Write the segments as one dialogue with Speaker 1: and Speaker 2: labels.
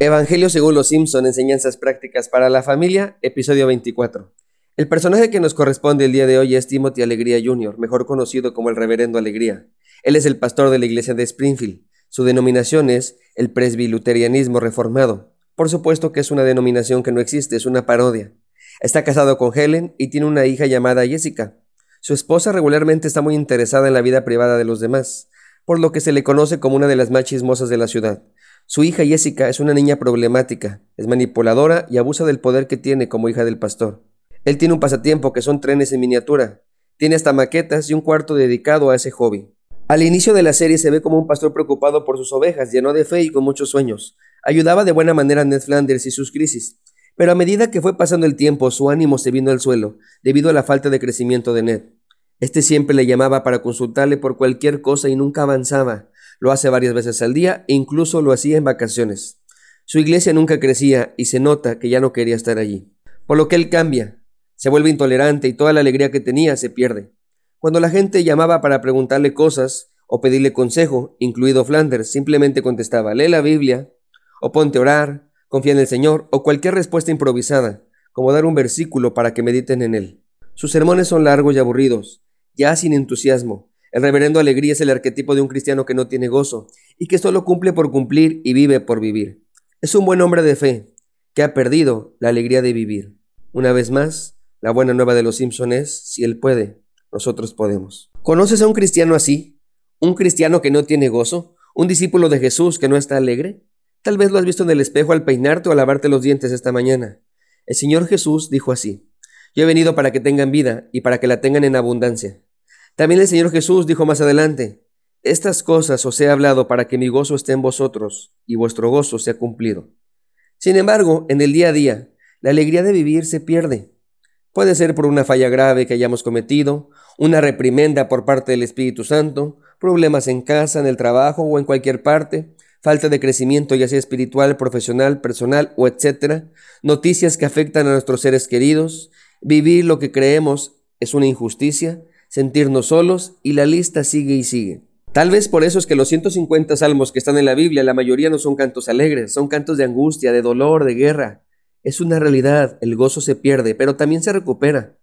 Speaker 1: Evangelio según los Simpson, enseñanzas prácticas para la familia, episodio 24. El personaje que nos corresponde el día de hoy es Timothy Alegría Jr., mejor conocido como el Reverendo Alegría. Él es el pastor de la iglesia de Springfield. Su denominación es el presbiluterianismo reformado. Por supuesto que es una denominación que no existe, es una parodia. Está casado con Helen y tiene una hija llamada Jessica. Su esposa regularmente está muy interesada en la vida privada de los demás, por lo que se le conoce como una de las más chismosas de la ciudad. Su hija Jessica es una niña problemática, es manipuladora y abusa del poder que tiene como hija del pastor. Él tiene un pasatiempo que son trenes en miniatura. Tiene hasta maquetas y un cuarto dedicado a ese hobby. Al inicio de la serie se ve como un pastor preocupado por sus ovejas, lleno de fe y con muchos sueños. Ayudaba de buena manera a Ned Flanders y sus crisis. Pero a medida que fue pasando el tiempo, su ánimo se vino al suelo, debido a la falta de crecimiento de Ned. Este siempre le llamaba para consultarle por cualquier cosa y nunca avanzaba. Lo hace varias veces al día e incluso lo hacía en vacaciones. Su iglesia nunca crecía y se nota que ya no quería estar allí. Por lo que él cambia, se vuelve intolerante y toda la alegría que tenía se pierde. Cuando la gente llamaba para preguntarle cosas o pedirle consejo, incluido Flanders, simplemente contestaba, lee la Biblia, o ponte a orar, confía en el Señor, o cualquier respuesta improvisada, como dar un versículo para que mediten en él. Sus sermones son largos y aburridos, ya sin entusiasmo, el reverendo Alegría es el arquetipo de un cristiano que no tiene gozo y que solo cumple por cumplir y vive por vivir. Es un buen hombre de fe que ha perdido la alegría de vivir. Una vez más, la buena nueva de los Simpson es, si él puede, nosotros podemos. ¿Conoces a un cristiano así? ¿Un cristiano que no tiene gozo? ¿Un discípulo de Jesús que no está alegre? Tal vez lo has visto en el espejo al peinarte o a lavarte los dientes esta mañana. El Señor Jesús dijo así, Yo he venido para que tengan vida y para que la tengan en abundancia. También el Señor Jesús dijo más adelante, Estas cosas os he hablado para que mi gozo esté en vosotros y vuestro gozo sea cumplido. Sin embargo, en el día a día, la alegría de vivir se pierde. Puede ser por una falla grave que hayamos cometido, una reprimenda por parte del Espíritu Santo, problemas en casa, en el trabajo o en cualquier parte, falta de crecimiento ya sea espiritual, profesional, personal o etcétera, noticias que afectan a nuestros seres queridos, vivir lo que creemos es una injusticia, sentirnos solos y la lista sigue y sigue. Tal vez por eso es que los 150 salmos que están en la Biblia, la mayoría no son cantos alegres, son cantos de angustia, de dolor, de guerra. Es una realidad, el gozo se pierde, pero también se recupera.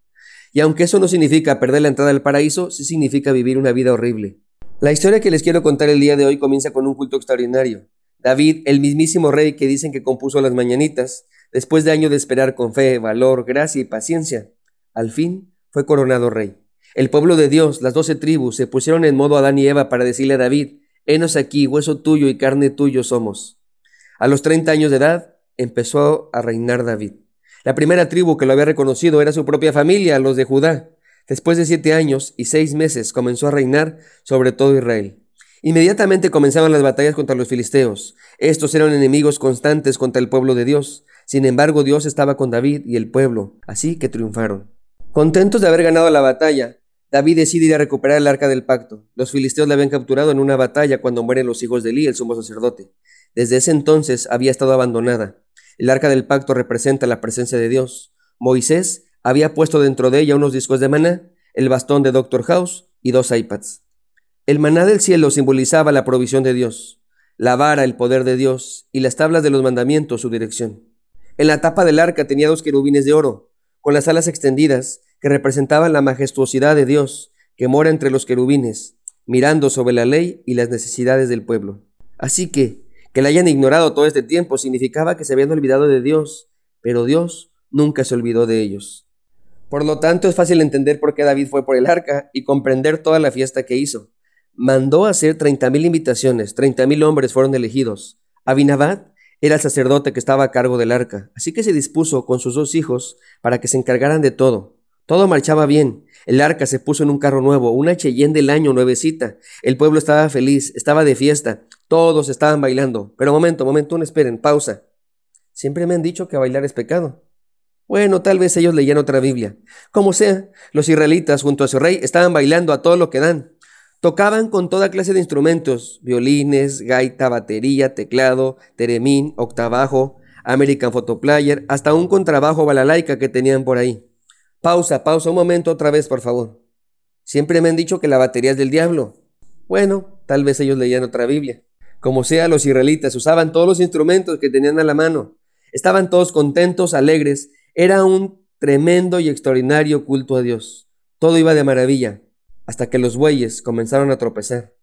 Speaker 1: Y aunque eso no significa perder la entrada al paraíso, sí significa vivir una vida horrible. La historia que les quiero contar el día de hoy comienza con un culto extraordinario. David, el mismísimo rey que dicen que compuso las mañanitas, después de años de esperar con fe, valor, gracia y paciencia, al fin fue coronado rey. El pueblo de Dios, las doce tribus, se pusieron en modo Adán y Eva para decirle a David, Henos aquí, hueso tuyo y carne tuyo somos. A los treinta años de edad empezó a reinar David. La primera tribu que lo había reconocido era su propia familia, los de Judá. Después de siete años y seis meses comenzó a reinar sobre todo Israel. Inmediatamente comenzaban las batallas contra los filisteos. Estos eran enemigos constantes contra el pueblo de Dios. Sin embargo, Dios estaba con David y el pueblo, así que triunfaron. Contentos de haber ganado la batalla, David decide ir a recuperar el arca del pacto. Los filisteos la habían capturado en una batalla cuando mueren los hijos de Elí, el sumo sacerdote. Desde ese entonces había estado abandonada. El arca del pacto representa la presencia de Dios. Moisés había puesto dentro de ella unos discos de maná, el bastón de Dr. House y dos iPads. El maná del cielo simbolizaba la provisión de Dios, la vara el poder de Dios y las tablas de los mandamientos su dirección. En la tapa del arca tenía dos querubines de oro, con las alas extendidas que representaban la majestuosidad de Dios, que mora entre los querubines, mirando sobre la ley y las necesidades del pueblo. Así que, que la hayan ignorado todo este tiempo significaba que se habían olvidado de Dios, pero Dios nunca se olvidó de ellos. Por lo tanto, es fácil entender por qué David fue por el arca y comprender toda la fiesta que hizo. Mandó hacer treinta mil invitaciones, treinta mil hombres fueron elegidos. Abinabad era el sacerdote que estaba a cargo del arca, así que se dispuso con sus dos hijos para que se encargaran de todo. Todo marchaba bien. El arca se puso en un carro nuevo, una Cheyenne del año nuevecita. El pueblo estaba feliz, estaba de fiesta. Todos estaban bailando. Pero momento, momento, un esperen, pausa. Siempre me han dicho que bailar es pecado. Bueno, tal vez ellos leían otra Biblia. Como sea, los israelitas junto a su rey estaban bailando a todo lo que dan. Tocaban con toda clase de instrumentos, violines, gaita, batería, teclado, teremín, octavajo, American Photoplayer, hasta un contrabajo balalaica que tenían por ahí. Pausa, pausa un momento otra vez, por favor. Siempre me han dicho que la batería es del diablo. Bueno, tal vez ellos leían otra Biblia. Como sea, los israelitas usaban todos los instrumentos que tenían a la mano. Estaban todos contentos, alegres. Era un tremendo y extraordinario culto a Dios. Todo iba de maravilla, hasta que los bueyes comenzaron a tropezar.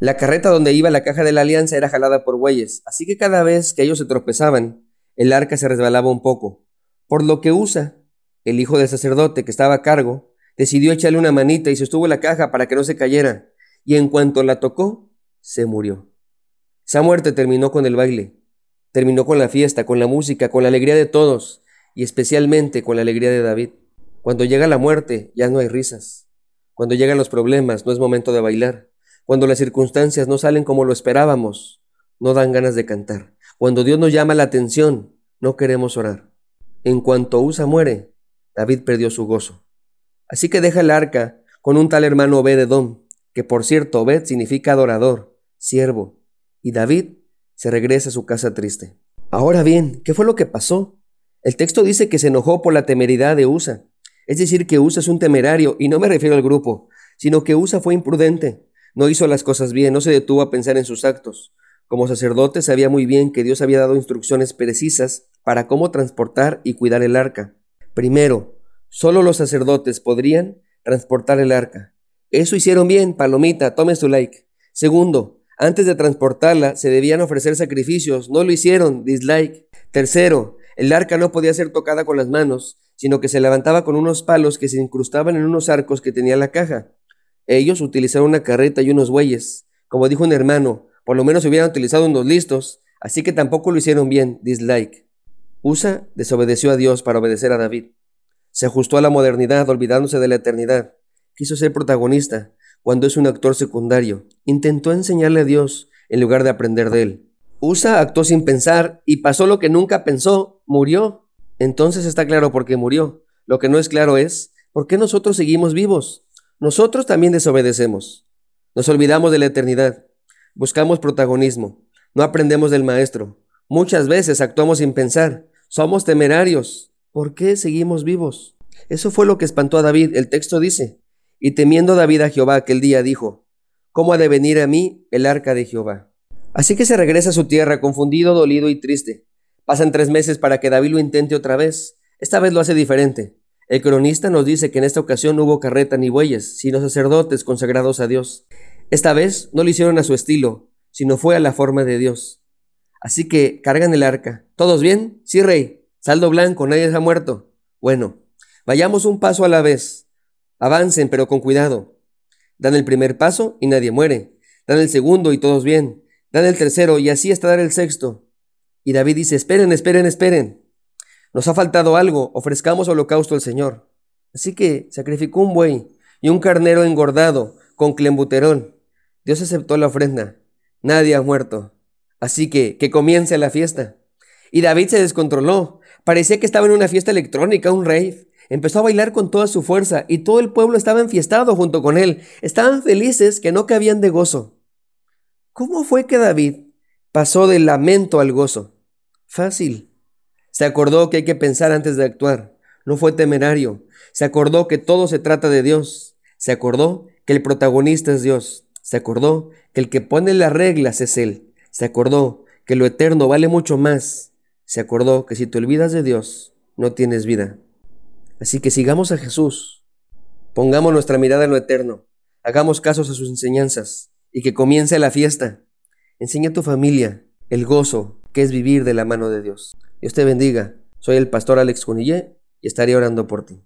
Speaker 1: La carreta donde iba la caja de la alianza era jalada por bueyes, así que cada vez que ellos se tropezaban, el arca se resbalaba un poco, por lo que Usa, el hijo del sacerdote que estaba a cargo, decidió echarle una manita y sostuvo la caja para que no se cayera, y en cuanto la tocó, se murió. Esa muerte terminó con el baile, terminó con la fiesta, con la música, con la alegría de todos, y especialmente con la alegría de David. Cuando llega la muerte, ya no hay risas. Cuando llegan los problemas, no es momento de bailar. Cuando las circunstancias no salen como lo esperábamos, no dan ganas de cantar. Cuando Dios nos llama la atención, no queremos orar. En cuanto Usa muere, David perdió su gozo. Así que deja el arca con un tal hermano Obed-Edom, que por cierto Obed significa adorador, siervo, y David se regresa a su casa triste. Ahora bien, ¿qué fue lo que pasó? El texto dice que se enojó por la temeridad de Usa. Es decir, que Usa es un temerario, y no me refiero al grupo, sino que Usa fue imprudente, no hizo las cosas bien, no se detuvo a pensar en sus actos. Como sacerdote sabía muy bien que Dios había dado instrucciones precisas para cómo transportar y cuidar el arca. Primero, solo los sacerdotes podrían transportar el arca. Eso hicieron bien, palomita, tome su like. Segundo, antes de transportarla se debían ofrecer sacrificios, no lo hicieron, dislike. Tercero, el arca no podía ser tocada con las manos, sino que se levantaba con unos palos que se incrustaban en unos arcos que tenía la caja. Ellos utilizaron una carreta y unos bueyes. Como dijo un hermano, por lo menos hubieran utilizado unos listos, así que tampoco lo hicieron bien, dislike. Usa desobedeció a Dios para obedecer a David. Se ajustó a la modernidad olvidándose de la eternidad. Quiso ser protagonista cuando es un actor secundario. Intentó enseñarle a Dios en lugar de aprender de él. Usa actuó sin pensar y pasó lo que nunca pensó, murió. Entonces está claro por qué murió. Lo que no es claro es por qué nosotros seguimos vivos. Nosotros también desobedecemos. Nos olvidamos de la eternidad. Buscamos protagonismo. No aprendemos del Maestro. Muchas veces actuamos sin pensar. Somos temerarios. ¿Por qué seguimos vivos? Eso fue lo que espantó a David. El texto dice, y temiendo David a Jehová aquel día dijo, ¿cómo ha de venir a mí el arca de Jehová? Así que se regresa a su tierra confundido, dolido y triste. Pasan tres meses para que David lo intente otra vez. Esta vez lo hace diferente. El cronista nos dice que en esta ocasión no hubo carreta ni bueyes, sino sacerdotes consagrados a Dios. Esta vez no lo hicieron a su estilo, sino fue a la forma de Dios. Así que cargan el arca. ¿Todos bien? Sí, rey. Saldo blanco, nadie ha muerto. Bueno, vayamos un paso a la vez. Avancen, pero con cuidado. Dan el primer paso y nadie muere. Dan el segundo y todos bien. Dan el tercero y así hasta dar el sexto. Y David dice, esperen, esperen, esperen. Nos ha faltado algo, ofrezcamos holocausto al Señor. Así que sacrificó un buey y un carnero engordado con clembuterón. Dios aceptó la ofrenda. Nadie ha muerto. Así que, que comience la fiesta. Y David se descontroló. Parecía que estaba en una fiesta electrónica, un rave. Empezó a bailar con toda su fuerza y todo el pueblo estaba enfiestado junto con él. Estaban felices que no cabían de gozo. ¿Cómo fue que David pasó del lamento al gozo? Fácil. Se acordó que hay que pensar antes de actuar. No fue temerario. Se acordó que todo se trata de Dios. Se acordó que el protagonista es Dios. Se acordó que el que pone las reglas es Él. Se acordó que lo eterno vale mucho más. Se acordó que si te olvidas de Dios, no tienes vida. Así que sigamos a Jesús. Pongamos nuestra mirada en lo eterno. Hagamos casos a sus enseñanzas y que comience la fiesta. Enseña a tu familia el gozo que es vivir de la mano de Dios. Dios te bendiga. Soy el pastor Alex Cunillé y estaré orando por ti.